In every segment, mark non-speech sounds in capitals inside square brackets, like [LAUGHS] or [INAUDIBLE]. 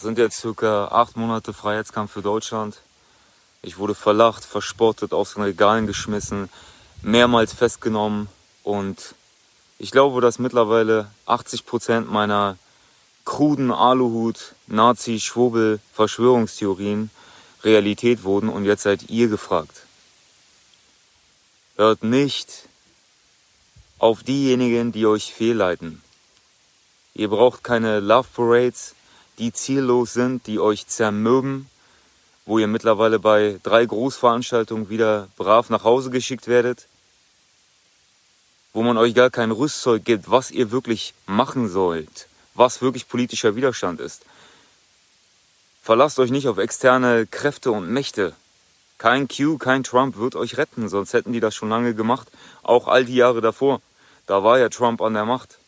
Das sind jetzt circa acht Monate Freiheitskampf für Deutschland. Ich wurde verlacht, verspottet, aus den Regalen geschmissen, mehrmals festgenommen und ich glaube, dass mittlerweile 80 Prozent meiner kruden Aluhut, Nazi, Schwurbel, Verschwörungstheorien Realität wurden und jetzt seid ihr gefragt. Hört nicht auf diejenigen, die euch fehlleiten. Ihr braucht keine Love Parades, die ziellos sind, die euch zermürben, wo ihr mittlerweile bei drei Großveranstaltungen wieder brav nach Hause geschickt werdet, wo man euch gar kein Rüstzeug gibt, was ihr wirklich machen sollt, was wirklich politischer Widerstand ist. Verlasst euch nicht auf externe Kräfte und Mächte. Kein Q, kein Trump wird euch retten, sonst hätten die das schon lange gemacht, auch all die Jahre davor. Da war ja Trump an der Macht.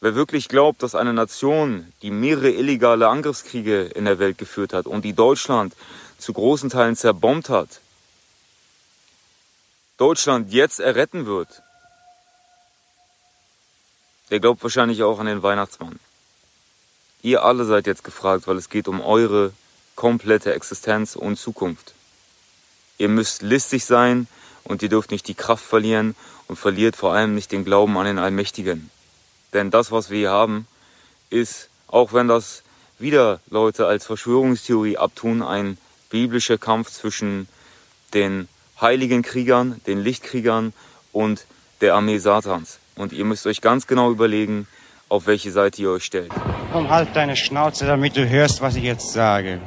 Wer wirklich glaubt, dass eine Nation, die mehrere illegale Angriffskriege in der Welt geführt hat und die Deutschland zu großen Teilen zerbombt hat, Deutschland jetzt erretten wird, der glaubt wahrscheinlich auch an den Weihnachtsmann. Ihr alle seid jetzt gefragt, weil es geht um eure komplette Existenz und Zukunft. Ihr müsst listig sein und ihr dürft nicht die Kraft verlieren und verliert vor allem nicht den Glauben an den Allmächtigen. Denn das, was wir hier haben, ist, auch wenn das wieder Leute als Verschwörungstheorie abtun, ein biblischer Kampf zwischen den heiligen Kriegern, den Lichtkriegern und der Armee Satans. Und ihr müsst euch ganz genau überlegen, auf welche Seite ihr euch stellt. Komm, halt deine Schnauze, damit du hörst, was ich jetzt sage.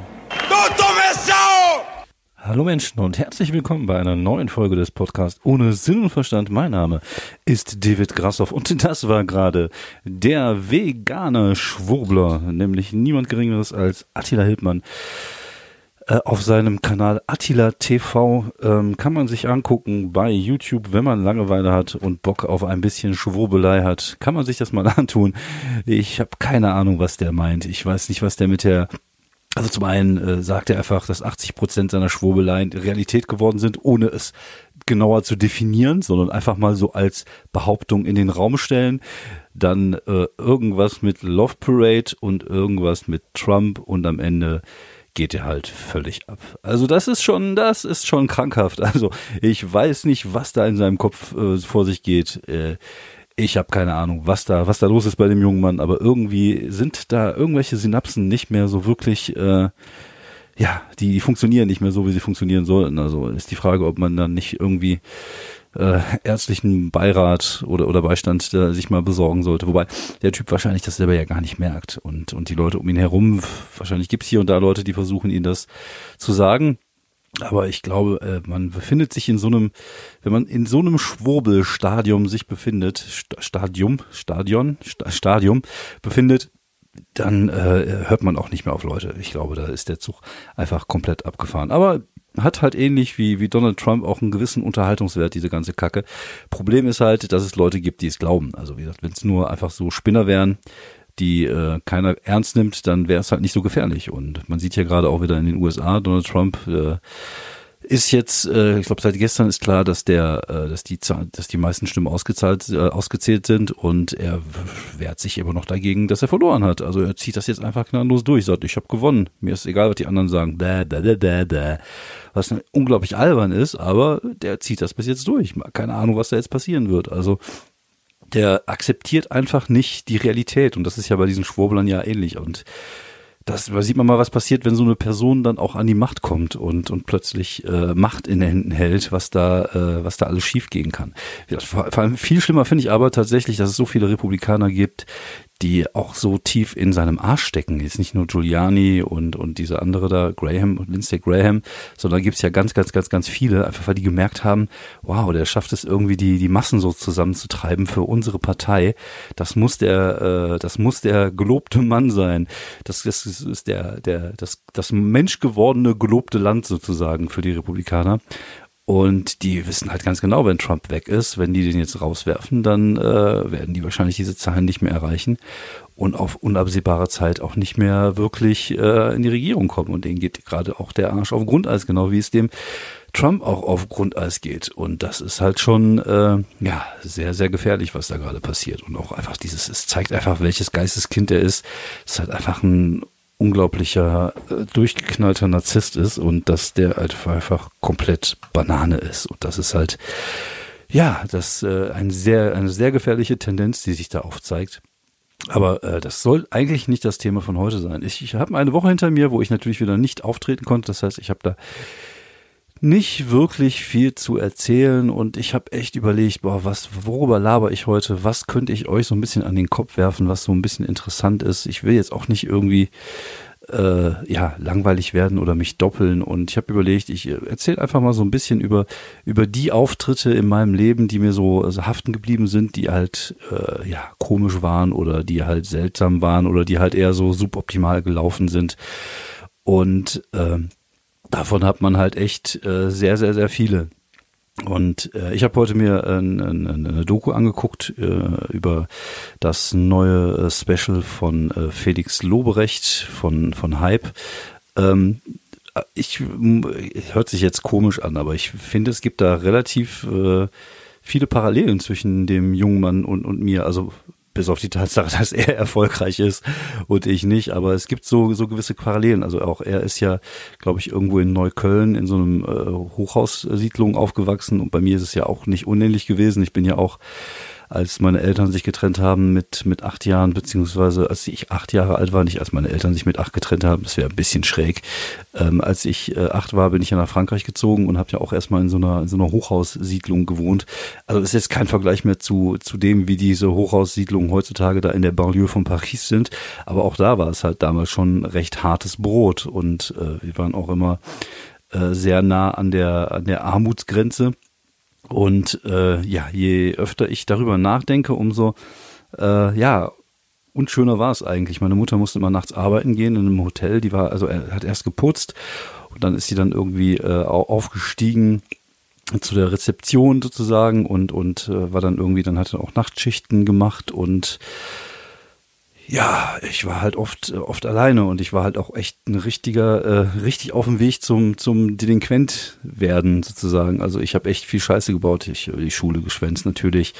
Hallo Menschen und herzlich willkommen bei einer neuen Folge des Podcasts ohne Sinn und Verstand. Mein Name ist David Grassoff und [LAUGHS] das war gerade der vegane Schwurbler, nämlich niemand geringeres als Attila Hildmann. Äh, auf seinem Kanal Attila TV ähm, kann man sich angucken bei YouTube, wenn man Langeweile hat und Bock auf ein bisschen Schwurbelei hat, kann man sich das mal [LAUGHS] antun. Ich habe keine Ahnung, was der meint. Ich weiß nicht, was der mit der also zum einen äh, sagt er einfach, dass 80 Prozent seiner Schwurbeleien Realität geworden sind, ohne es genauer zu definieren, sondern einfach mal so als Behauptung in den Raum stellen. Dann äh, irgendwas mit Love Parade und irgendwas mit Trump und am Ende geht er halt völlig ab. Also das ist schon, das ist schon krankhaft. Also ich weiß nicht, was da in seinem Kopf äh, vor sich geht. Äh, ich habe keine Ahnung, was da, was da los ist bei dem jungen Mann, aber irgendwie sind da irgendwelche Synapsen nicht mehr so wirklich, äh, ja, die, die funktionieren nicht mehr so, wie sie funktionieren sollten. Also ist die Frage, ob man dann nicht irgendwie äh, ärztlichen Beirat oder, oder Beistand äh, sich mal besorgen sollte. Wobei der Typ wahrscheinlich das selber ja gar nicht merkt. Und, und die Leute um ihn herum, wahrscheinlich gibt's hier und da Leute, die versuchen, ihn das zu sagen. Aber ich glaube, äh, man befindet sich in so einem, wenn man in so einem Schwurbelstadium sich befindet, Stadium, Stadion, Stadium befindet, dann äh, hört man auch nicht mehr auf Leute. Ich glaube, da ist der Zug einfach komplett abgefahren. Aber hat halt ähnlich wie, wie Donald Trump auch einen gewissen Unterhaltungswert, diese ganze Kacke. Problem ist halt, dass es Leute gibt, die es glauben. Also wie gesagt, wenn es nur einfach so Spinner wären, die äh, keiner ernst nimmt, dann wäre es halt nicht so gefährlich. Und man sieht ja gerade auch wieder in den USA, Donald Trump äh, ist jetzt, äh, ich glaube seit gestern ist klar, dass der, äh, dass die, dass die meisten Stimmen ausgezahlt, äh, ausgezählt sind und er wehrt sich immer noch dagegen, dass er verloren hat. Also er zieht das jetzt einfach gnadenlos durch, sagt, ich habe gewonnen, mir ist egal, was die anderen sagen, da, da, da, da, da. was unglaublich albern ist, aber der zieht das bis jetzt durch. Keine Ahnung, was da jetzt passieren wird. Also der akzeptiert einfach nicht die Realität und das ist ja bei diesen Schwurblern ja ähnlich und das da sieht man mal, was passiert, wenn so eine Person dann auch an die Macht kommt und, und plötzlich äh, Macht in den Händen hält, was da, äh, was da alles schiefgehen kann. Vor, vor allem viel schlimmer finde ich aber tatsächlich, dass es so viele Republikaner gibt, die auch so tief in seinem Arsch stecken. Jetzt nicht nur Giuliani und, und diese andere da, Graham und Lindsey Graham, sondern gibt's ja ganz, ganz, ganz, ganz viele, einfach weil die gemerkt haben, wow, der schafft es irgendwie, die, die Massen so zusammenzutreiben für unsere Partei. Das muss der, äh, das muss der gelobte Mann sein. Das, das ist der, der, das, das menschgewordene gelobte Land sozusagen für die Republikaner. Und die wissen halt ganz genau, wenn Trump weg ist, wenn die den jetzt rauswerfen, dann äh, werden die wahrscheinlich diese Zahlen nicht mehr erreichen und auf unabsehbare Zeit auch nicht mehr wirklich äh, in die Regierung kommen. Und denen geht gerade auch der Arsch auf Grundeis, genau wie es dem Trump auch auf Grundeis geht. Und das ist halt schon äh, ja sehr, sehr gefährlich, was da gerade passiert. Und auch einfach dieses, es zeigt einfach, welches Geisteskind er ist. Es ist halt einfach ein unglaublicher, äh, durchgeknallter Narzisst ist und dass der halt einfach komplett Banane ist. Und das ist halt, ja, das äh, ein sehr, eine sehr gefährliche Tendenz, die sich da aufzeigt. Aber äh, das soll eigentlich nicht das Thema von heute sein. Ich, ich habe eine Woche hinter mir, wo ich natürlich wieder nicht auftreten konnte. Das heißt, ich habe da nicht wirklich viel zu erzählen und ich habe echt überlegt, boah, was, worüber laber ich heute? Was könnte ich euch so ein bisschen an den Kopf werfen, was so ein bisschen interessant ist? Ich will jetzt auch nicht irgendwie äh, ja langweilig werden oder mich doppeln und ich habe überlegt, ich äh, erzähle einfach mal so ein bisschen über über die Auftritte in meinem Leben, die mir so also haften geblieben sind, die halt äh, ja komisch waren oder die halt seltsam waren oder die halt eher so suboptimal gelaufen sind und ähm, davon hat man halt echt äh, sehr, sehr, sehr viele. Und äh, ich habe heute mir äh, eine Doku angeguckt äh, über das neue äh, Special von äh, Felix Loberecht von, von Hype. Ähm, ich hört sich jetzt komisch an, aber ich finde, es gibt da relativ äh, viele Parallelen zwischen dem jungen Mann und, und mir. Also bis auf die Tatsache, [LAUGHS] dass er erfolgreich ist und ich nicht. Aber es gibt so, so gewisse Parallelen. Also auch er ist ja, glaube ich, irgendwo in Neukölln in so einem äh, Hochhaussiedlung aufgewachsen und bei mir ist es ja auch nicht unähnlich gewesen. Ich bin ja auch als meine Eltern sich getrennt haben mit, mit acht Jahren, beziehungsweise als ich acht Jahre alt war, nicht als meine Eltern sich mit acht getrennt haben, das wäre ein bisschen schräg. Ähm, als ich äh, acht war, bin ich ja nach Frankreich gezogen und habe ja auch erstmal in so einer, in so einer Hochhaussiedlung gewohnt. Also ist jetzt kein Vergleich mehr zu, zu dem, wie diese Hochhaussiedlungen heutzutage da in der Banlieue von Paris sind. Aber auch da war es halt damals schon recht hartes Brot und äh, wir waren auch immer äh, sehr nah an der, an der Armutsgrenze. Und äh, ja, je öfter ich darüber nachdenke, umso äh, ja, unschöner war es eigentlich. Meine Mutter musste immer nachts arbeiten gehen in einem Hotel. Die war, also er hat erst geputzt und dann ist sie dann irgendwie äh, aufgestiegen zu der Rezeption sozusagen und und äh, war dann irgendwie, dann hat er auch Nachtschichten gemacht und ja, ich war halt oft, äh, oft alleine und ich war halt auch echt ein richtiger, äh, richtig auf dem Weg zum, zum Delinquent werden sozusagen. Also ich habe echt viel Scheiße gebaut. Ich habe die Schule geschwänzt natürlich,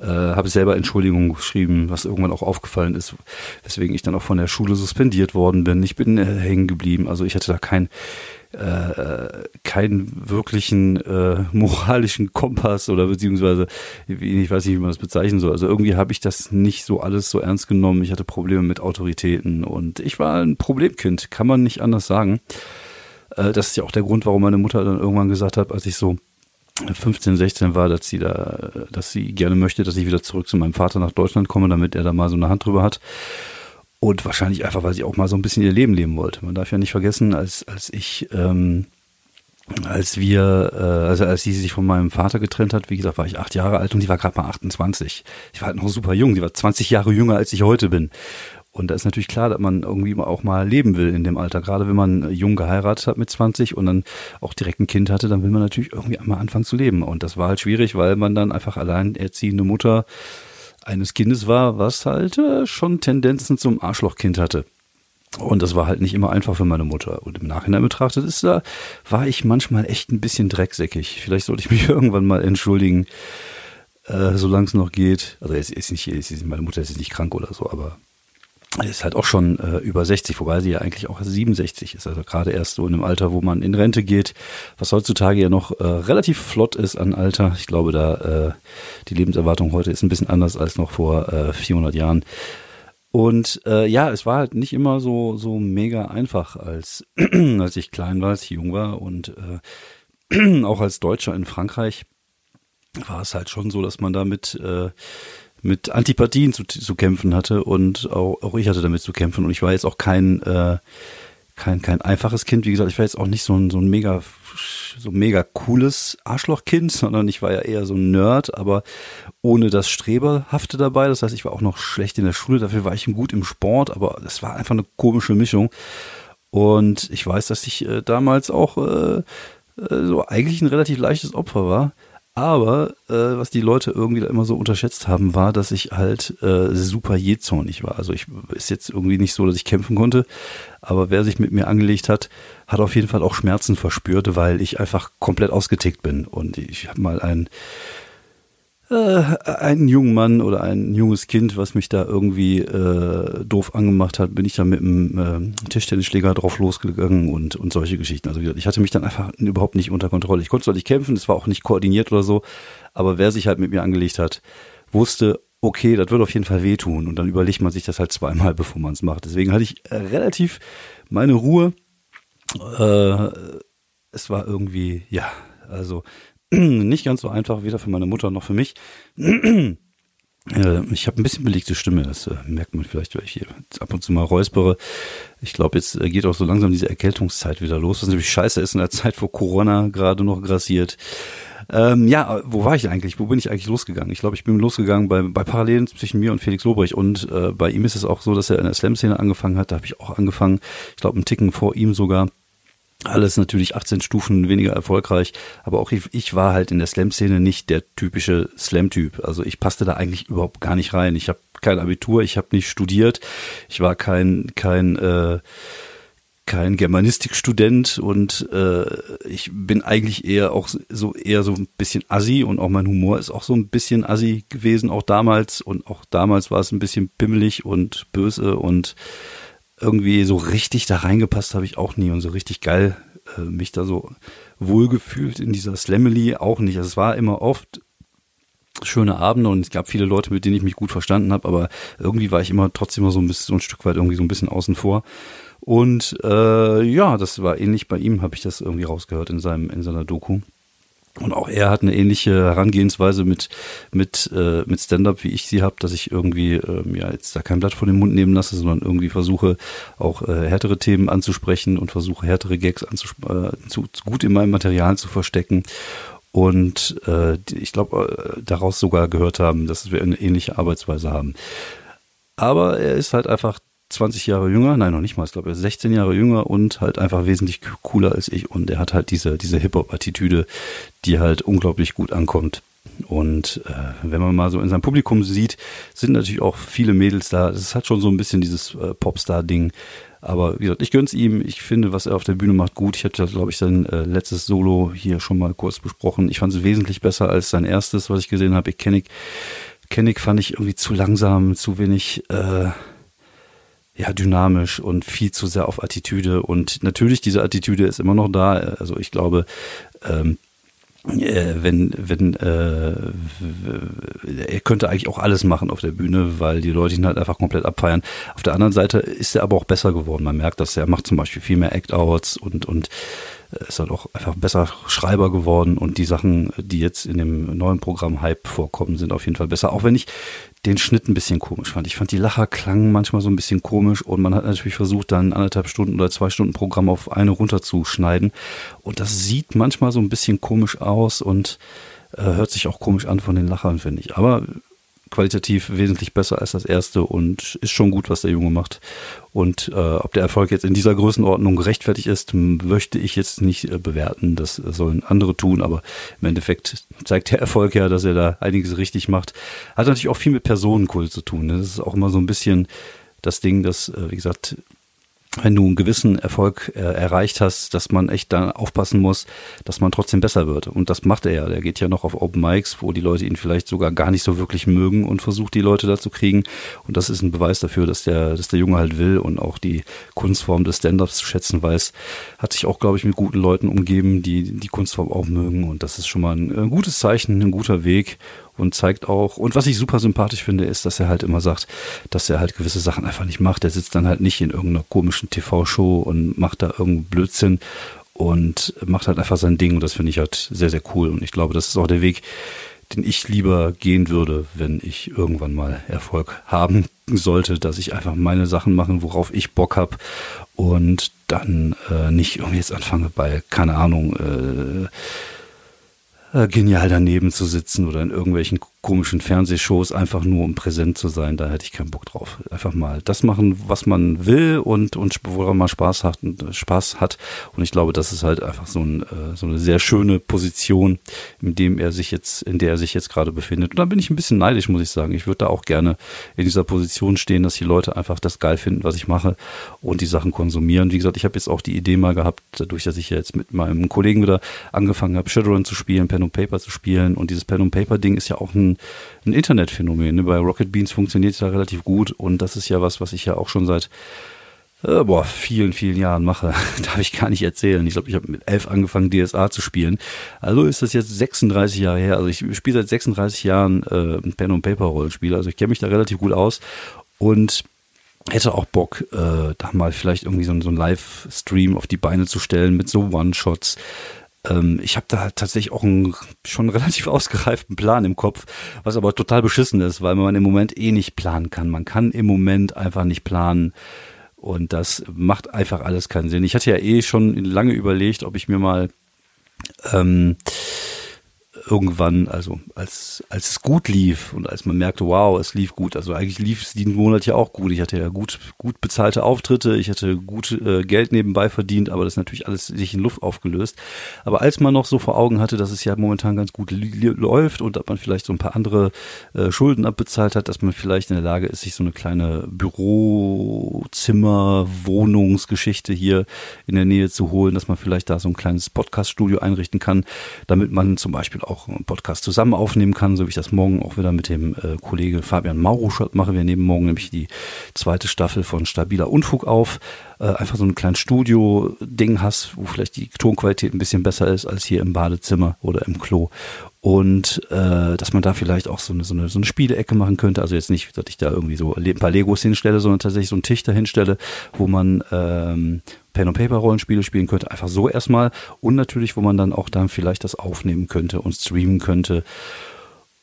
äh, habe selber Entschuldigungen geschrieben, was irgendwann auch aufgefallen ist, weswegen ich dann auch von der Schule suspendiert worden bin. Ich bin äh, hängen geblieben. Also ich hatte da kein, äh, keinen wirklichen äh, moralischen Kompass oder beziehungsweise ich weiß nicht, wie man das bezeichnen soll. Also irgendwie habe ich das nicht so alles so ernst genommen. Ich hatte Probleme mit Autoritäten und ich war ein Problemkind, kann man nicht anders sagen. Äh, das ist ja auch der Grund, warum meine Mutter dann irgendwann gesagt hat, als ich so 15, 16 war, dass sie da, dass sie gerne möchte, dass ich wieder zurück zu meinem Vater nach Deutschland komme, damit er da mal so eine Hand drüber hat. Und wahrscheinlich einfach, weil sie auch mal so ein bisschen ihr Leben leben wollte. Man darf ja nicht vergessen, als, als ich, ähm, als wir, äh, also als sie sich von meinem Vater getrennt hat, wie gesagt, war ich acht Jahre alt und die war gerade mal 28. Ich war halt noch super jung, die war 20 Jahre jünger, als ich heute bin. Und da ist natürlich klar, dass man irgendwie auch mal leben will in dem Alter. Gerade wenn man jung geheiratet hat mit 20 und dann auch direkt ein Kind hatte, dann will man natürlich irgendwie einmal anfangen zu leben. Und das war halt schwierig, weil man dann einfach allein erziehende Mutter eines Kindes war, was halt äh, schon Tendenzen zum Arschlochkind hatte. Und das war halt nicht immer einfach für meine Mutter. Und im Nachhinein betrachtet ist da, war ich manchmal echt ein bisschen drecksäckig. Vielleicht sollte ich mich [LAUGHS] irgendwann mal entschuldigen, äh, solange es noch geht. Also jetzt ist nicht, ist, meine Mutter ist nicht krank oder so, aber ist halt auch schon äh, über 60, wobei sie ja eigentlich auch 67 ist. Also gerade erst so in einem Alter, wo man in Rente geht, was heutzutage ja noch äh, relativ flott ist an Alter. Ich glaube, da äh, die Lebenserwartung heute ist ein bisschen anders als noch vor äh, 400 Jahren. Und äh, ja, es war halt nicht immer so so mega einfach, als [CLEARS THROAT] als ich klein war, als ich jung war und äh, [CLEARS THROAT] auch als Deutscher in Frankreich war es halt schon so, dass man damit äh, mit Antipathien zu, zu kämpfen hatte und auch, auch ich hatte damit zu kämpfen. Und ich war jetzt auch kein äh, kein kein einfaches Kind. Wie gesagt ich war jetzt auch nicht so ein so ein mega so mega cooles Arschlochkind sondern ich war ja eher so ein Nerd aber ohne das Streberhafte dabei. Das heißt ich war auch noch schlecht in der Schule. Dafür war ich gut im Sport aber das war einfach eine komische Mischung. Und ich weiß dass ich äh, damals auch äh, äh so eigentlich ein relativ leichtes Opfer war aber äh, was die Leute irgendwie da immer so unterschätzt haben, war, dass ich halt äh, super jähzornig war. Also ich ist jetzt irgendwie nicht so, dass ich kämpfen konnte, aber wer sich mit mir angelegt hat, hat auf jeden Fall auch Schmerzen verspürt, weil ich einfach komplett ausgetickt bin. Und ich habe mal ein äh, einen jungen Mann oder ein junges Kind, was mich da irgendwie äh, doof angemacht hat, bin ich da mit einem äh, Tischtennisschläger drauf losgegangen und, und solche Geschichten. Also ich hatte mich dann einfach überhaupt nicht unter Kontrolle. Ich konnte zwar nicht kämpfen, es war auch nicht koordiniert oder so, aber wer sich halt mit mir angelegt hat, wusste, okay, das wird auf jeden Fall wehtun und dann überlegt man sich das halt zweimal, [LAUGHS] bevor man es macht. Deswegen hatte ich äh, relativ meine Ruhe. Äh, es war irgendwie, ja, also [CLEARS THROAT] nicht ganz so einfach, weder für meine Mutter noch für mich. [CLEARS THROAT] Äh, ich habe ein bisschen belegte Stimme, das äh, merkt man vielleicht, weil ich hier ab und zu mal räuspere. Ich glaube, jetzt äh, geht auch so langsam diese Erkältungszeit wieder los, was natürlich scheiße ist in der Zeit, wo Corona gerade noch grassiert. Ähm, ja, wo war ich eigentlich? Wo bin ich eigentlich losgegangen? Ich glaube, ich bin losgegangen bei, bei Parallelen zwischen mir und Felix Lobrecht. Und äh, bei ihm ist es auch so, dass er in der Slam-Szene angefangen hat. Da habe ich auch angefangen. Ich glaube, einen Ticken vor ihm sogar. Alles natürlich 18 Stufen weniger erfolgreich, aber auch ich, ich war halt in der Slam-Szene nicht der typische Slam-Typ. Also ich passte da eigentlich überhaupt gar nicht rein. Ich habe kein Abitur, ich habe nicht studiert, ich war kein kein äh, kein Germanistikstudent und äh, ich bin eigentlich eher auch so eher so ein bisschen assi und auch mein Humor ist auch so ein bisschen assi gewesen, auch damals und auch damals war es ein bisschen pimmelig und böse und irgendwie so richtig da reingepasst habe ich auch nie und so richtig geil äh, mich da so wohlgefühlt in dieser Slamily auch nicht. Also es war immer oft schöne Abende und es gab viele Leute, mit denen ich mich gut verstanden habe, aber irgendwie war ich immer trotzdem immer so ein bisschen so ein Stück weit irgendwie so ein bisschen außen vor. Und äh, ja, das war ähnlich bei ihm, habe ich das irgendwie rausgehört in seinem in seiner Doku. Und auch er hat eine ähnliche Herangehensweise mit mit äh, mit Stand-up, wie ich sie habe, dass ich irgendwie äh, ja jetzt da kein Blatt vor den Mund nehmen lasse, sondern irgendwie versuche auch äh, härtere Themen anzusprechen und versuche härtere Gags äh, zu, zu gut in meinem Material zu verstecken und äh, ich glaube äh, daraus sogar gehört haben, dass wir eine ähnliche Arbeitsweise haben. Aber er ist halt einfach 20 Jahre jünger, nein, noch nicht mal, ich glaube, er ist 16 Jahre jünger und halt einfach wesentlich cooler als ich und er hat halt diese, diese Hip-Hop-Attitüde, die halt unglaublich gut ankommt. Und äh, wenn man mal so in seinem Publikum sieht, sind natürlich auch viele Mädels da. Ist halt schon so ein bisschen dieses äh, Popstar-Ding. Aber wie gesagt, ich gönn's ihm. Ich finde, was er auf der Bühne macht, gut. Ich hatte, glaube ich, sein äh, letztes Solo hier schon mal kurz besprochen. Ich fand es wesentlich besser als sein erstes, was ich gesehen habe. Ich Kennig, Kennig fand ich irgendwie zu langsam, zu wenig äh, ja, dynamisch und viel zu sehr auf Attitüde. Und natürlich, diese Attitüde ist immer noch da. Also ich glaube, ähm, äh, wenn, wenn, äh, er könnte eigentlich auch alles machen auf der Bühne, weil die Leute ihn halt einfach komplett abfeiern. Auf der anderen Seite ist er aber auch besser geworden. Man merkt, dass er macht zum Beispiel viel mehr Act-Outs und, und ist halt auch einfach besser Schreiber geworden und die Sachen, die jetzt in dem neuen Programm Hype vorkommen, sind auf jeden Fall besser. Auch wenn ich den Schnitt ein bisschen komisch fand. Ich fand die Lacher klangen manchmal so ein bisschen komisch und man hat natürlich versucht, dann anderthalb Stunden oder zwei Stunden Programm auf eine runterzuschneiden. Und das sieht manchmal so ein bisschen komisch aus und äh, hört sich auch komisch an von den Lachern, finde ich. Aber qualitativ wesentlich besser als das erste und ist schon gut, was der Junge macht. Und äh, ob der Erfolg jetzt in dieser Größenordnung gerechtfertigt ist, möchte ich jetzt nicht äh, bewerten. Das sollen andere tun, aber im Endeffekt zeigt der Erfolg ja, dass er da einiges richtig macht. Hat natürlich auch viel mit Personenkult zu tun. Ne? Das ist auch immer so ein bisschen das Ding, dass, äh, wie gesagt, wenn du einen gewissen Erfolg äh, erreicht hast, dass man echt da aufpassen muss, dass man trotzdem besser wird. Und das macht er ja. Der geht ja noch auf Open Mics, wo die Leute ihn vielleicht sogar gar nicht so wirklich mögen und versucht, die Leute da zu kriegen. Und das ist ein Beweis dafür, dass der, dass der Junge halt will und auch die Kunstform des Stand-Ups zu schätzen weiß. Hat sich auch, glaube ich, mit guten Leuten umgeben, die die Kunstform auch mögen. Und das ist schon mal ein, ein gutes Zeichen, ein guter Weg und zeigt auch, und was ich super sympathisch finde, ist, dass er halt immer sagt, dass er halt gewisse Sachen einfach nicht macht. Er sitzt dann halt nicht in irgendeiner komischen TV-Show und macht da irgendeinen Blödsinn und macht halt einfach sein Ding und das finde ich halt sehr, sehr cool und ich glaube, das ist auch der Weg, den ich lieber gehen würde, wenn ich irgendwann mal Erfolg haben sollte, dass ich einfach meine Sachen machen, worauf ich Bock habe und dann äh, nicht irgendwie jetzt anfange bei, keine Ahnung, äh, äh, genial daneben zu sitzen oder in irgendwelchen komischen Fernsehshows einfach nur um präsent zu sein, da hätte ich keinen Bock drauf. Einfach mal das machen, was man will und, und woran man Spaß hat, Spaß hat. Und ich glaube, das ist halt einfach so, ein, äh, so eine sehr schöne Position, in dem er sich jetzt, in der er sich jetzt gerade befindet. Und da bin ich ein bisschen neidisch, muss ich sagen. Ich würde da auch gerne in dieser Position stehen, dass die Leute einfach das geil finden, was ich mache und die Sachen konsumieren. Wie gesagt, ich habe jetzt auch die Idee mal gehabt, dadurch, dass ich jetzt mit meinem Kollegen wieder angefangen habe, Shadowrun zu spielen, Pen und Paper zu spielen. Und dieses Pen und Paper Ding ist ja auch ein ein, Internetphänomen. Ne? Bei Rocket Beans funktioniert es ja relativ gut und das ist ja was, was ich ja auch schon seit äh, boah, vielen, vielen Jahren mache. [LAUGHS] Darf ich gar nicht erzählen. Ich glaube, ich habe mit elf angefangen, DSA zu spielen. Also ist das jetzt 36 Jahre her. Also ich spiele seit 36 Jahren äh, Pen- und Paper-Rollenspiel. Also ich kenne mich da relativ gut aus und hätte auch Bock, äh, da mal vielleicht irgendwie so, so einen Livestream auf die Beine zu stellen mit so One-Shots. Ähm, ich habe da tatsächlich auch einen schon [LAUGHS] relativ ausgereiften Plan im Kopf, was aber total beschissen ist, weil man im Moment eh nicht planen kann. Man kann im Moment einfach nicht planen. Und das macht einfach alles keinen Sinn. Ich hatte ja eh schon lange überlegt, ob ich mir mal ähm, irgendwann, also als, als es gut lief und als man merkte, wow, es lief gut. Also eigentlich lief es diesen Monat ja auch gut. Ich hatte ja gut, gut bezahlte Auftritte, ich hatte gut äh, Geld nebenbei verdient, aber das ist natürlich alles sich in Luft aufgelöst. Aber als man noch so vor Augen hatte, dass es ja momentan ganz gut läuft und dass man vielleicht so ein paar andere äh, Schulden abbezahlt hat, dass man vielleicht in der Lage ist, sich so eine kleine Bürozimmer, Wohnungsgeschichte hier in der Nähe zu holen, dass man vielleicht da so ein kleines Podcast-Studio einrichten kann, damit man zum Beispiel auch einen Podcast zusammen aufnehmen kann, so wie ich das morgen auch wieder mit dem äh, Kollege Fabian Mauruschott mache. Wir nehmen morgen nämlich die zweite Staffel von Stabiler Unfug auf. Äh, einfach so ein kleines Studio-Ding hast, wo vielleicht die Tonqualität ein bisschen besser ist als hier im Badezimmer oder im Klo und äh, dass man da vielleicht auch so eine, so eine, so eine Spielecke machen könnte. Also jetzt nicht, dass ich da irgendwie so ein paar Legos hinstelle, sondern tatsächlich so einen Tisch dahinstelle, wo man ähm, Pen und Paper Rollenspiele spielen könnte, einfach so erstmal und natürlich, wo man dann auch dann vielleicht das aufnehmen könnte und streamen könnte.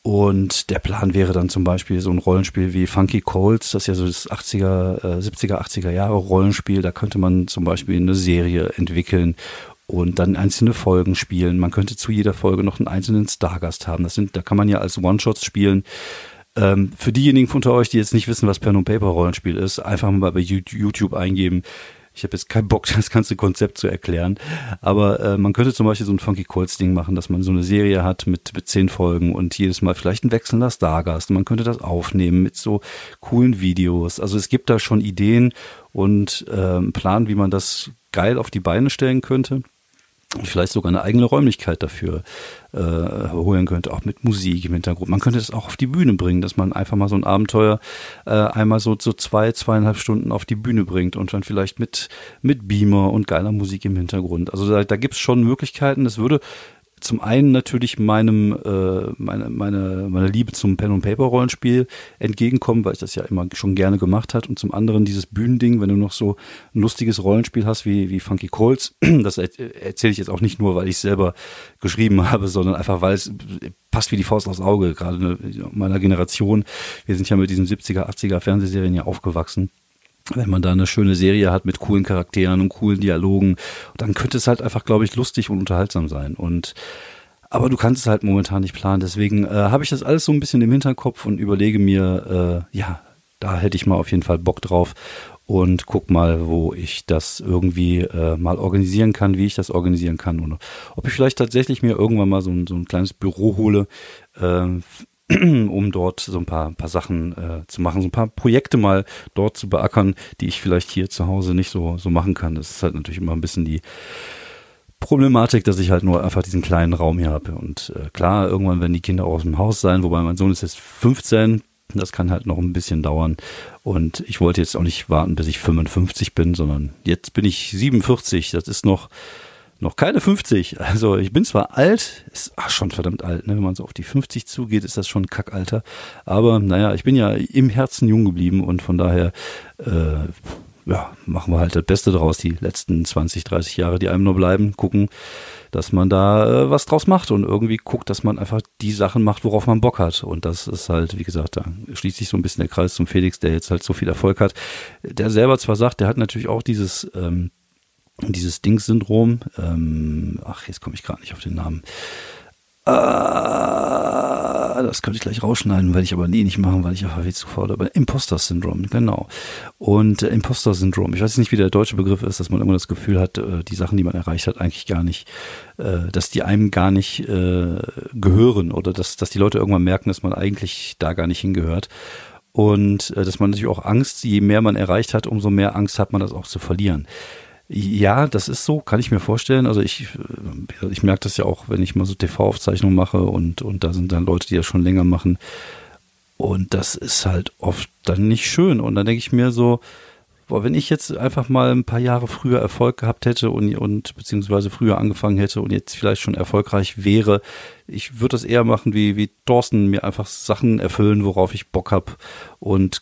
Und der Plan wäre dann zum Beispiel so ein Rollenspiel wie Funky Colds, das ist ja so das 80er, äh, 70er, 80er Jahre Rollenspiel. Da könnte man zum Beispiel eine Serie entwickeln und dann einzelne Folgen spielen. Man könnte zu jeder Folge noch einen einzelnen Stargast haben. Das sind, da kann man ja als One-Shots spielen. Ähm, für diejenigen unter euch, die jetzt nicht wissen, was Pen und Paper Rollenspiel ist, einfach mal bei YouTube eingeben. Ich habe jetzt keinen Bock, [LAUGHS] das ganze Konzept zu erklären. Aber äh, man könnte zum Beispiel so ein Funky Colts Ding machen, dass man so eine Serie hat mit, mit zehn Folgen und jedes Mal vielleicht ein wechselnder Stargast. Man könnte das aufnehmen mit so coolen Videos. Also es gibt da schon Ideen und äh, einen Plan, wie man das geil auf die Beine stellen könnte vielleicht sogar eine eigene Räumlichkeit dafür äh, holen könnte, auch mit Musik im Hintergrund. Man könnte das auch auf die Bühne bringen, dass man einfach mal so ein Abenteuer äh, einmal so, so zwei, zweieinhalb Stunden auf die Bühne bringt und dann vielleicht mit, mit Beamer und geiler Musik im Hintergrund. Also da, da gibt es schon Möglichkeiten. Das würde zum einen natürlich meinem äh, meine meine meine Liebe zum Pen und Paper Rollenspiel entgegenkommen, weil ich das ja immer schon gerne gemacht hat. Und zum anderen dieses Bühnending, wenn du noch so ein lustiges Rollenspiel hast wie wie Funky Colts, [CLEARS THROAT] das erzähle ich jetzt auch nicht nur, weil ich selber geschrieben [LAUGHS] habe, sondern einfach weil es passt wie die Faust aufs Auge, gerade in meiner Generation. Wir sind ja mit diesen 70er, 80er Fernsehserien ja aufgewachsen wenn man da eine schöne Serie hat mit coolen Charakteren und coolen Dialogen, dann könnte es halt einfach, glaube ich, lustig und unterhaltsam sein. Und aber du kannst es halt momentan nicht planen. Deswegen äh, habe ich das alles so ein bisschen im Hinterkopf und überlege mir, äh, ja, da hätte ich mal auf jeden Fall Bock drauf und guck mal, wo ich das irgendwie äh, mal organisieren kann, wie ich das organisieren kann und ob ich vielleicht tatsächlich mir irgendwann mal so ein, so ein kleines Büro hole, äh, [CLEARS THROAT] um dort so ein paar, ein paar Sachen äh, zu machen, so ein paar Projekte mal dort zu beackern, die ich vielleicht hier zu Hause nicht so, so machen kann. Das ist halt natürlich immer ein bisschen die Problematik, dass ich halt nur einfach diesen kleinen Raum hier habe. Und äh, klar, irgendwann werden die Kinder auch aus dem Haus sein, wobei mein Sohn ist jetzt 15. Das kann halt noch ein bisschen dauern. Und ich wollte jetzt auch nicht warten, bis ich 55 bin, sondern jetzt bin ich 47. Das ist noch noch keine 50. Also ich bin zwar alt, ist ach, schon verdammt alt, ne? wenn man so auf die 50 zugeht, ist das schon ein Kackalter. Aber naja, ich bin ja im Herzen jung geblieben und von daher äh, ja, machen wir halt das Beste draus, die letzten 20, 30 Jahre, die einem nur bleiben, gucken, dass man da äh, was draus macht und irgendwie guckt, dass man einfach die Sachen macht, worauf man Bock hat. Und das ist halt, wie gesagt, da schließt sich so ein bisschen der Kreis zum Felix, der jetzt halt so viel Erfolg hat. Der selber zwar sagt, der hat natürlich auch dieses ähm, dieses Dings-Syndrom, ähm, ach, jetzt komme ich gerade nicht auf den Namen. Ah, das könnte ich gleich rausschneiden, werde ich aber nie nicht machen, weil ich einfach viel zu faul aber Imposter-Syndrom, genau. Und äh, Imposter-Syndrom, ich weiß nicht, wie der deutsche Begriff ist, dass man immer das Gefühl hat, äh, die Sachen, die man erreicht hat, eigentlich gar nicht, äh, dass die einem gar nicht äh, gehören oder dass, dass die Leute irgendwann merken, dass man eigentlich da gar nicht hingehört. Und äh, dass man natürlich auch Angst, je mehr man erreicht hat, umso mehr Angst hat man das auch zu verlieren Ja, das ist so, kann ich mir vorstellen. Also ich, äh, ich merke das ja auch, wenn ich mal so TV-Aufzeichnungen mache und, und da sind dann Leute, die das schon länger machen. Und das ist halt oft dann nicht schön. Und dann denke ich mir so, boah, wenn ich jetzt einfach mal ein paar Jahre früher Erfolg gehabt hätte und, und beziehungsweise früher angefangen hätte und jetzt vielleicht schon erfolgreich wäre, ich würde das eher machen wie, wie Thorsten, mir einfach Sachen erfüllen, worauf ich Bock habe und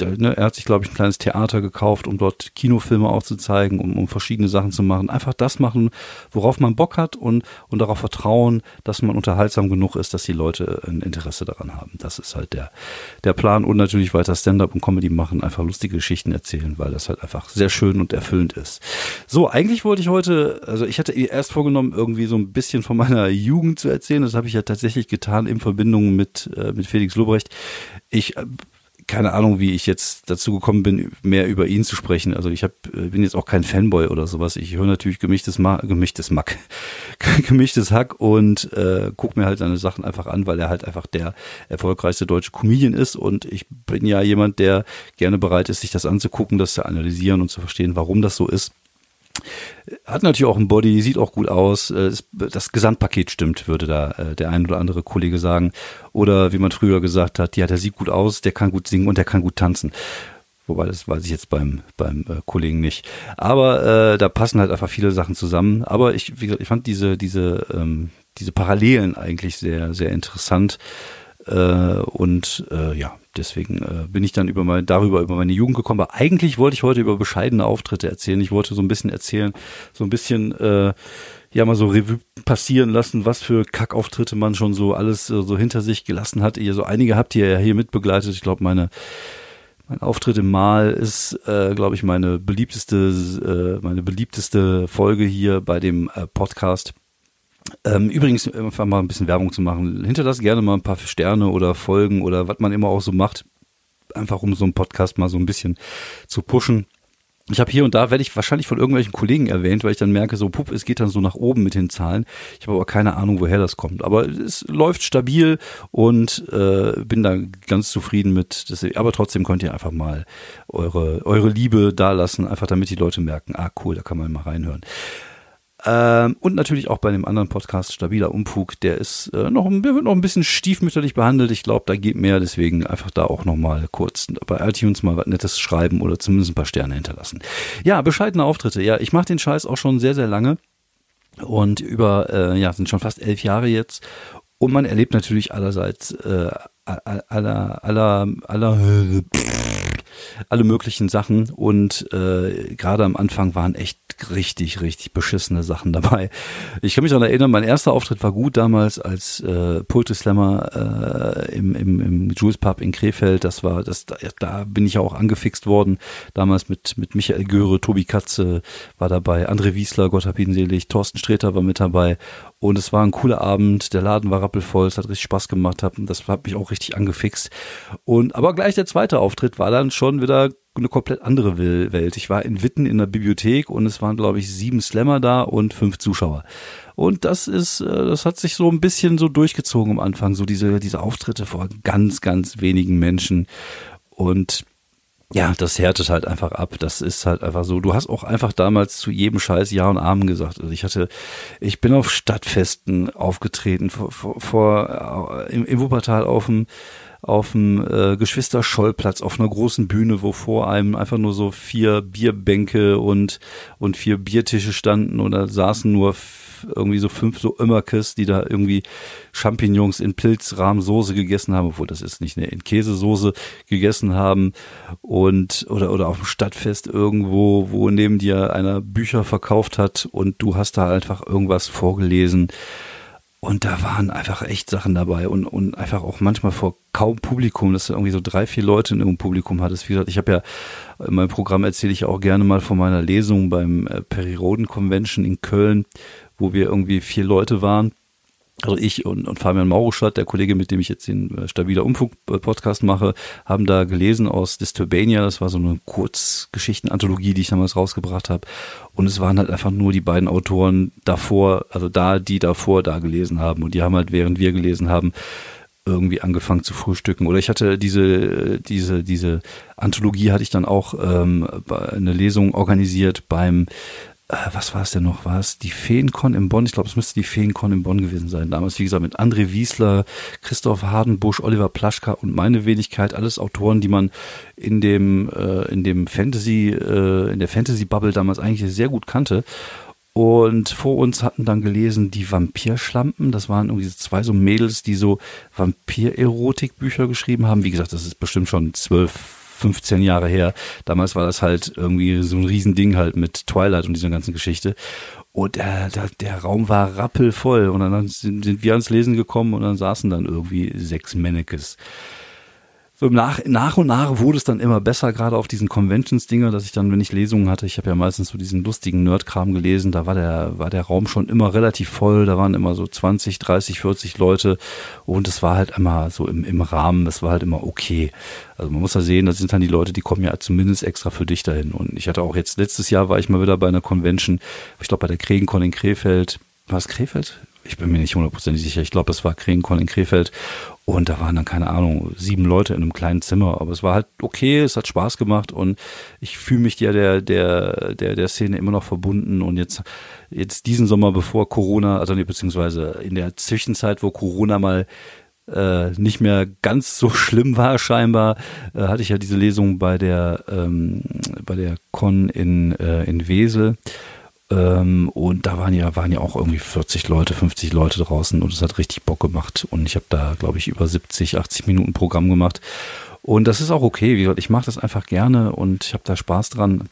ne, er hat sich, glaube ich, ein kleines Theater gekauft, um dort Kinofilme auch zu zeigen, um, um verschiedene Sachen zu machen. Einfach das machen, worauf man Bock hat und, und darauf vertrauen, dass man unterhaltsam genug ist, dass die Leute ein Interesse daran haben. Das ist halt der, der Plan und natürlich weiter Stand-up und Comedy machen, einfach lustige Geschichten erzählen, weil das halt einfach sehr schön und erfüllend ist. So, eigentlich wollte ich heute, also ich hatte erst vorgenommen, irgendwie so ein bisschen von meiner Jugend zu erzählen. Das habe ich ja tatsächlich getan in Verbindung mit, äh, mit Felix Lobrecht. Ich äh, keine Ahnung, wie ich jetzt dazu gekommen bin, mehr über ihn zu sprechen. Also ich hab, äh, bin jetzt auch kein Fanboy oder sowas. Ich höre natürlich gemischtes, Ma gemischtes Mack, [LAUGHS] gemischtes Hack und äh, gucke mir halt seine Sachen einfach an, weil er halt einfach der erfolgreichste deutsche Comedian ist. Und ich bin ja jemand, der gerne bereit ist, sich das anzugucken, das zu analysieren und zu verstehen, warum das so ist. Hat natürlich auch ein Body, sieht auch gut aus. Äh, das Gesamtpaket stimmt, würde da äh, der ein oder andere Kollege sagen. Oder wie man früher gesagt hat, ja, der sieht gut aus, der kann gut singen und der kann gut tanzen. Wobei, das weiß ich jetzt beim, beim äh, Kollegen nicht. Aber äh, da passen halt einfach viele Sachen zusammen. Aber ich, wie gesagt, ich fand diese, diese, ähm, diese Parallelen eigentlich sehr, sehr interessant. Äh, und äh, ja, deswegen äh, bin ich dann über mein, darüber über meine Jugend gekommen. Aber eigentlich wollte ich heute über bescheidene Auftritte erzählen. Ich wollte so ein bisschen erzählen, so ein bisschen ja mal so Revue passieren lassen, was für Kackauftritte man schon so alles so hinter sich gelassen hat. Ihr so einige habt ihr ja hier mitbegleitet. Ich glaube, meine mein Auftritt im Mal ist, äh, glaube ich, meine beliebteste, äh, meine beliebteste Folge hier bei dem äh, Podcast. Ähm, übrigens, einfach mal ein bisschen Werbung zu machen. Hinterlass gerne mal ein paar Sterne oder Folgen oder was man immer auch so macht. Einfach um so einen Podcast mal so ein bisschen zu pushen. Ich habe hier und da, werde ich wahrscheinlich von irgendwelchen Kollegen erwähnt, weil ich dann merke, so, pup, es geht dann so nach oben mit den Zahlen. Ich habe aber keine Ahnung, woher das kommt. Aber es läuft stabil und äh, bin da ganz zufrieden mit. Das, aber trotzdem könnt ihr einfach mal eure, eure Liebe da lassen, einfach damit die Leute merken, ah cool, da kann man mal reinhören. Ähm, und natürlich auch bei dem anderen Podcast Stabiler Umfug, der ist äh, noch, der wird noch ein bisschen stiefmütterlich behandelt. Ich glaube, da geht mehr, deswegen einfach da auch nochmal kurz bei iTunes mal was Nettes schreiben oder zumindest ein paar Sterne hinterlassen. Ja, bescheidene Auftritte. Ja, ich mache den Scheiß auch schon sehr, sehr lange. Und über, äh, ja, sind schon fast elf Jahre jetzt. Und man erlebt natürlich allerseits äh, aller, aller, aller, alle möglichen Sachen. Und äh, gerade am Anfang waren echt richtig, richtig beschissene Sachen dabei. Ich kann mich daran erinnern, mein erster Auftritt war gut damals als äh, Poetry Slammer äh, im, im, im Jules Pub in Krefeld. Das war, das, da, da bin ich ja auch angefixt worden. Damals mit, mit Michael Göre, Tobi Katze war dabei, André Wiesler, Gott hab ihn selig, Thorsten Sträter war mit dabei. Und es war ein cooler Abend, der Laden war rappelvoll, es hat richtig Spaß gemacht, hab, das hat mich auch richtig angefixt. Und aber gleich der zweite Auftritt war dann schon wieder eine komplett andere Welt. Ich war in Witten in der Bibliothek und es waren, glaube ich, sieben Slammer da und fünf Zuschauer. Und das ist, äh, das hat sich so ein bisschen so durchgezogen am Anfang, so diese, diese Auftritte vor ganz, ganz wenigen Menschen. Und ja, das härtet halt einfach ab. Das ist halt einfach so. Du hast auch einfach damals zu jedem Scheiß Ja und Amen gesagt. Also ich hatte, ich bin auf Stadtfesten aufgetreten, vor, vor, vor äh, im, im Wuppertal auf dem auf dem äh, Geschwister-Scholl-Platz auf einer großen Bühne, wo vor einem einfach nur so vier Bierbänke und, und vier Biertische standen oder saßen nur irgendwie so fünf so Ömmerkes, die da irgendwie Champignons in Pilzrahmsoße gegessen haben, obwohl das ist nicht eine in Käsesoße gegessen haben und oder oder auf dem Stadtfest irgendwo, wo neben dir einer Bücher verkauft hat und du hast da einfach irgendwas vorgelesen und da waren einfach echt Sachen dabei und, und einfach auch manchmal vor kaum Publikum, dass du irgendwie so drei, vier Leute in irgendeinem Publikum hattest. Wie gesagt, ich habe ja in meinem Programm erzähle ich auch gerne mal von meiner Lesung beim äh, Periroden Convention in Köln, wo wir irgendwie vier Leute waren also ich und, und Fabian Mauruschat, der Kollege, mit dem ich jetzt den äh, Stabiler Umfug-Podcast mache, haben da gelesen aus Disturbania. Das war so eine Kurzgeschichtenanthologie, die ich damals rausgebracht habe. Und es waren halt einfach nur die beiden Autoren davor, also da, die davor da gelesen haben. Und die haben halt, während wir gelesen haben, irgendwie angefangen zu frühstücken. Oder ich hatte diese, diese, diese Anthologie hatte ich dann auch ähm, eine Lesung organisiert beim äh, was war es denn noch? War es die Feenkon in Bonn? Ich glaube, es müsste die Feenkon in Bonn gewesen sein. Damals, wie gesagt, mit André Wiesler, Christoph Hardenbusch, Oliver Plaschka und meine Wenigkeit, alles Autoren, die man in dem, äh, in dem Fantasy, äh, in der Fantasy-Bubble damals eigentlich sehr gut kannte. Und vor uns hatten dann gelesen die Vampirschlampen. Das waren irgendwie zwei so Mädels, die so Vampir-Erotik-Bücher geschrieben haben. Wie gesagt, das ist bestimmt schon zwölf, 15 Jahre her. Damals war das halt irgendwie so ein Riesending halt mit Twilight und dieser ganzen Geschichte. Und der, der, der Raum war rappelvoll. Und dann sind, sind wir ans Lesen gekommen und dann saßen dann irgendwie sechs Mannekes so nach, nach und nach wurde es dann immer besser, gerade auf diesen Conventions-Dinger, dass ich dann, wenn ich Lesungen hatte, ich habe ja meistens so diesen lustigen Nerd-Kram gelesen, da war der, war der Raum schon immer relativ voll, da waren immer so 20, 30, 40 Leute und es war halt immer so im, im Rahmen, es war halt immer okay. Also man muss ja sehen, das sind dann die Leute, die kommen ja zumindest extra für dich dahin. Und ich hatte auch jetzt, letztes Jahr war ich mal wieder bei einer Convention, ich glaube bei der Kregenkon in Krefeld, war es Krefeld? Ich bin mir nicht hundertprozentig sicher. Ich glaube, das war Kregenkon in Krefeld. Und da waren dann, keine Ahnung, sieben Leute in einem kleinen Zimmer. Aber es war halt okay, es hat Spaß gemacht und ich fühle mich ja der, der, der, der Szene immer noch verbunden. Und jetzt, jetzt diesen Sommer, bevor Corona, also nee, beziehungsweise in der Zwischenzeit, wo Corona mal äh, nicht mehr ganz so schlimm war scheinbar, äh, hatte ich ja diese Lesung bei der ähm, bei der Con in äh, in Wesel ähm, und da waren ja, waren ja auch irgendwie 40 Leute, 50 Leute draußen und es hat richtig Bock gemacht. Und ich habe da, glaube ich, über 70, 80 Minuten Programm gemacht. Und das ist auch okay. Wie gesagt, ich mache das einfach gerne und ich habe da Spaß dran.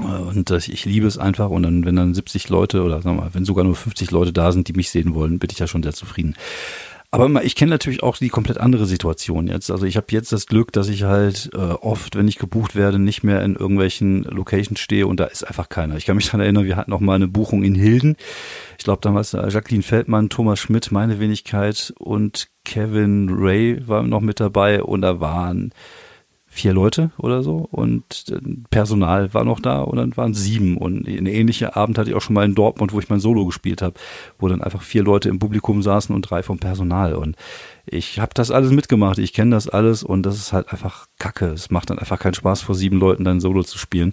Äh, und ich liebe es einfach. Und dann, wenn dann 70 Leute oder sagen wir mal, wenn sogar nur 50 Leute da sind, die mich sehen wollen, bin ich ja schon sehr zufrieden. Aber ich kenne natürlich auch die komplett andere Situation jetzt. Also ich habe jetzt das Glück, dass ich halt äh, oft, wenn ich gebucht werde, nicht mehr in irgendwelchen Locations stehe und da ist einfach keiner. Ich kann mich [LAUGHS] daran erinnern, wir hatten noch mal eine Buchung in Hilden. Ich glaube damals äh, Jacqueline Feldmann, Thomas Schmidt, meine Wenigkeit und Kevin Ray war noch mit dabei und da waren vier Leute oder so und äh, Personal war noch da und dann waren sieben und ein ähnlicher Abend hatte ich auch schon mal in Dortmund, wo ich mein Solo gespielt habe, wo dann einfach vier Leute im Publikum saßen und drei vom Personal und ich habe das alles mitgemacht, ich kenne das alles und das ist halt einfach Kacke. Es macht dann einfach keinen Spaß vor sieben Leuten dein Solo zu spielen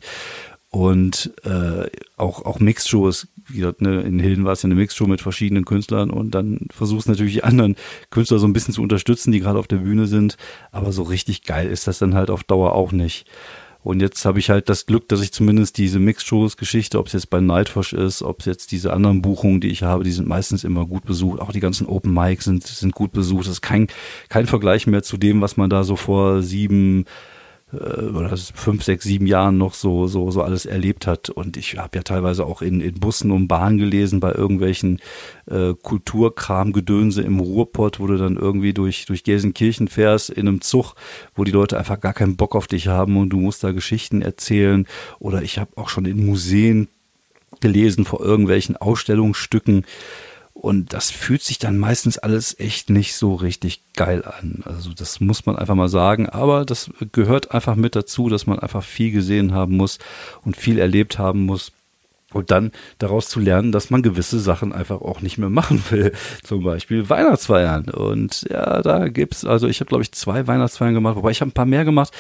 und äh, auch auch Mixed-Shows, wie gesagt, ne, in Hilden war es ja eine Mixed-Show mit verschiedenen Künstlern und dann versuchst natürlich die anderen Künstler so ein bisschen zu unterstützen, die gerade auf der Bühne sind, aber so richtig geil ist das dann halt auf Dauer auch nicht. Und jetzt habe ich halt das Glück, dass ich zumindest diese Mixed-Shows-Geschichte, ob es jetzt bei Nightwash ist, ob es jetzt diese anderen Buchungen, die ich habe, die sind meistens immer gut besucht. Auch die ganzen Open Mics sind, sind gut besucht. Das ist kein, kein Vergleich mehr zu dem, was man da so vor sieben, oder fünf, sechs, sieben Jahren noch so, so, so alles erlebt hat. Und ich habe ja teilweise auch in, in Bussen und Bahnen gelesen bei irgendwelchen äh, Kulturkramgedönse im Ruhrpott, wo du dann irgendwie durch, durch Gelsenkirchen fährst in einem Zug, wo die Leute einfach gar keinen Bock auf dich haben und du musst da Geschichten erzählen. Oder ich habe auch schon in Museen gelesen vor irgendwelchen Ausstellungsstücken. Und das fühlt sich dann meistens alles echt nicht so richtig geil an. Also das muss man einfach mal sagen. Aber das gehört einfach mit dazu, dass man einfach viel gesehen haben muss und viel erlebt haben muss. Und dann daraus zu lernen, dass man gewisse Sachen einfach auch nicht mehr machen will. [LAUGHS] Zum Beispiel Weihnachtsfeiern. Und ja, da gibt's, also ich habe, glaube ich, zwei Weihnachtsfeiern gemacht, wobei ich habe ein paar mehr gemacht.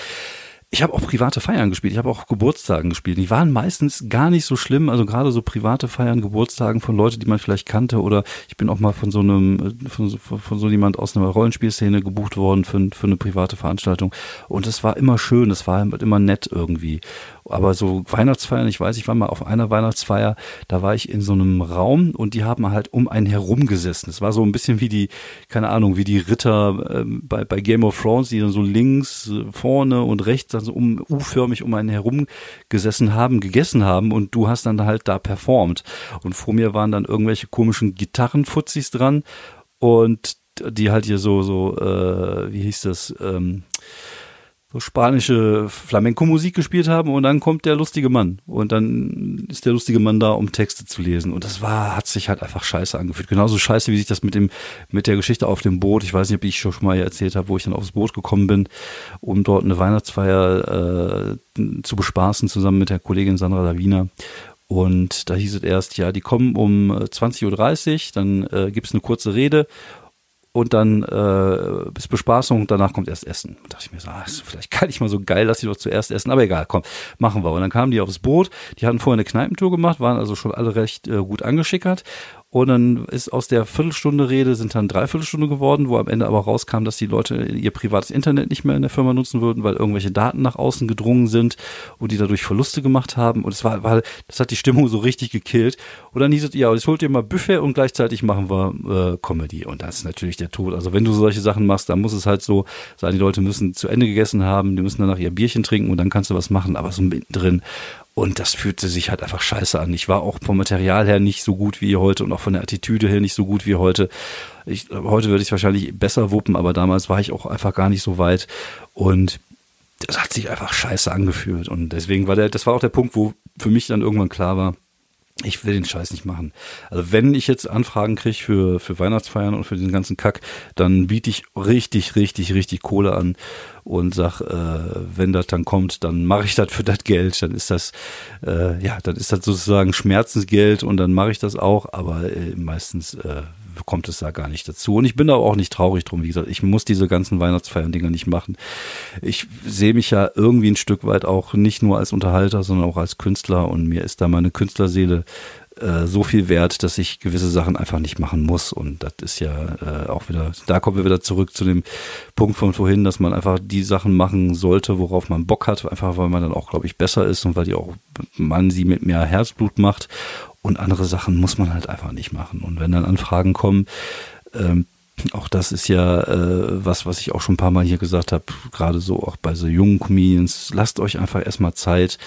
Ich habe auch private Feiern gespielt, ich habe auch Geburtstagen gespielt. Die waren meistens gar nicht so schlimm, also gerade so private Feiern, Geburtstagen von Leuten, die man vielleicht kannte oder ich bin auch mal von so einem, von, von so jemand aus einer Rollenspielszene gebucht worden für, für eine private Veranstaltung. Und es war immer schön, es war immer nett irgendwie aber so Weihnachtsfeiern, ich weiß, ich war mal auf einer Weihnachtsfeier, da war ich in so einem Raum und die haben halt um einen herum gesessen. Es war so ein bisschen wie die, keine Ahnung, wie die Ritter äh, bei, bei Game of Thrones, die dann so links, vorne und rechts, also um U-förmig um einen herum gesessen haben, gegessen haben und du hast dann halt da performt. Und vor mir waren dann irgendwelche komischen Gitarrenfutzis dran und die halt hier so, so, äh, wie hieß das, ähm, so spanische Flamenco-Musik gespielt haben und dann kommt der lustige Mann und dann ist der lustige Mann da, um Texte zu lesen und das war, hat sich halt einfach scheiße angefühlt. Genauso scheiße, wie sich das mit dem, mit der Geschichte auf dem Boot, ich weiß nicht, ob ich schon mal erzählt habe, wo ich dann aufs Boot gekommen bin, um dort eine Weihnachtsfeier äh, zu bespaßen, zusammen mit der Kollegin Sandra Davina und da hieß es erst, ja, die kommen um 20.30 Uhr, dann äh, gibt's eine kurze Rede und dann äh, bis Bespaßung, danach kommt erst Essen. Da dachte ich mir so, ah, vielleicht gar nicht mal so geil, dass die doch zuerst essen, aber egal, komm, machen wir. Und dann kamen die aufs Boot, die hatten vorher eine Kneipentour gemacht, waren also schon alle recht äh, gut angeschickert und dann ist aus der Viertelstunde Rede sind dann Dreiviertelstunde geworden, wo am Ende aber rauskam, dass die Leute ihr privates Internet nicht mehr in der Firma nutzen würden, weil irgendwelche Daten nach außen gedrungen sind und die dadurch Verluste gemacht haben. Und es war, war das hat die Stimmung so richtig gekillt. Und dann hieß es, ja, jetzt holt ihr mal Buffet und gleichzeitig machen wir äh, Comedy. Und das ist natürlich der Tod. Also wenn du solche Sachen machst, dann muss es halt so sein, die Leute müssen zu Ende gegessen haben, die müssen danach ihr Bierchen trinken und dann kannst du was machen. Aber so mittendrin und das fühlte sich halt einfach scheiße an. Ich war auch vom Material her nicht so gut wie heute und auch von der Attitüde her nicht so gut wie heute. Ich, heute würde ich wahrscheinlich besser wuppen, aber damals war ich auch einfach gar nicht so weit. Und das hat sich einfach scheiße angefühlt. Und deswegen war der, das war auch der Punkt, wo für mich dann irgendwann klar war, ich will den Scheiß nicht machen. Also wenn ich jetzt Anfragen kriege für, für Weihnachtsfeiern und für den ganzen Kack, dann biete ich richtig, richtig, richtig Kohle an und sag, äh, wenn das dann kommt, dann mache ich das für das Geld. Dann ist das, äh, ja, dann ist das sozusagen Schmerzensgeld und dann mache ich das auch, aber äh, meistens äh, kommt es da gar nicht dazu. Und ich bin da auch nicht traurig drum. Wie gesagt, ich muss diese ganzen Weihnachtsfeiern-Dinger nicht machen. Ich sehe mich ja irgendwie ein Stück weit auch nicht nur als Unterhalter, sondern auch als Künstler. Und mir ist da meine Künstlerseele äh, so viel wert, dass ich gewisse Sachen einfach nicht machen muss. Und das ist ja äh, auch wieder, da kommen wir wieder zurück zu dem Punkt von vorhin, dass man einfach die Sachen machen sollte, worauf man Bock hat, einfach weil man dann auch, glaube ich, besser ist und weil die auch man sie mit mehr Herzblut macht. Und andere Sachen muss man halt einfach nicht machen. Und wenn dann Anfragen kommen, ähm, auch das ist ja äh, was, was ich auch schon ein paar Mal hier gesagt habe, gerade so auch bei so jungen Comedians, lasst euch einfach erstmal Zeit.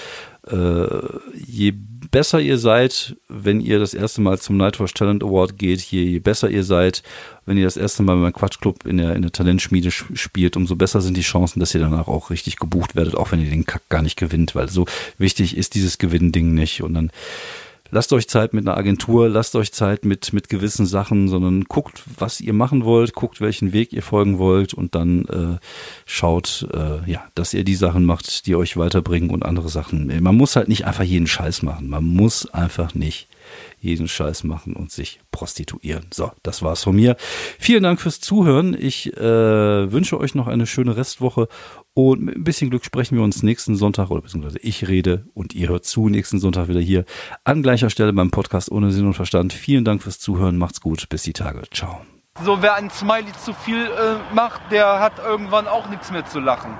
Äh, je besser ihr seid, wenn ihr das erste Mal zum Nightwatch Talent Award geht, je, je besser ihr seid, wenn ihr das erste Mal beim Quatschclub in der, in der Talentschmiede spielt, umso besser sind die Chancen, dass ihr danach auch richtig gebucht werdet, auch wenn ihr den Kack gar nicht gewinnt, weil so wichtig ist dieses Gewinnen-Ding nicht. Und dann lasst euch Zeit mit einer Agentur, lasst euch Zeit mit, mit gewissen Sachen, sondern guckt, was ihr machen wollt, guckt, welchen Weg ihr folgen wollt und dann äh, schaut, äh, ja, dass ihr die Sachen macht, die euch weiterbringen und andere Sachen. Man muss halt nicht einfach jeden Scheiß machen. Man muss einfach nicht jeden Scheiß machen und sich prostituieren. So, das war's von mir. Vielen Dank fürs Zuhören. Ich äh, wünsche euch noch eine schöne Restwoche und mit ein bisschen Glück sprechen wir uns nächsten Sonntag oder beziehungsweise ich rede und ihr hört zu nächsten Sonntag wieder hier an gleicher Stelle beim Podcast ohne Sinn und Verstand. Vielen Dank fürs Zuhören. Macht's gut. Bis die Tage. Ciao. So, wer ein Smiley zu viel äh, macht, der hat irgendwann auch nichts mehr zu lachen.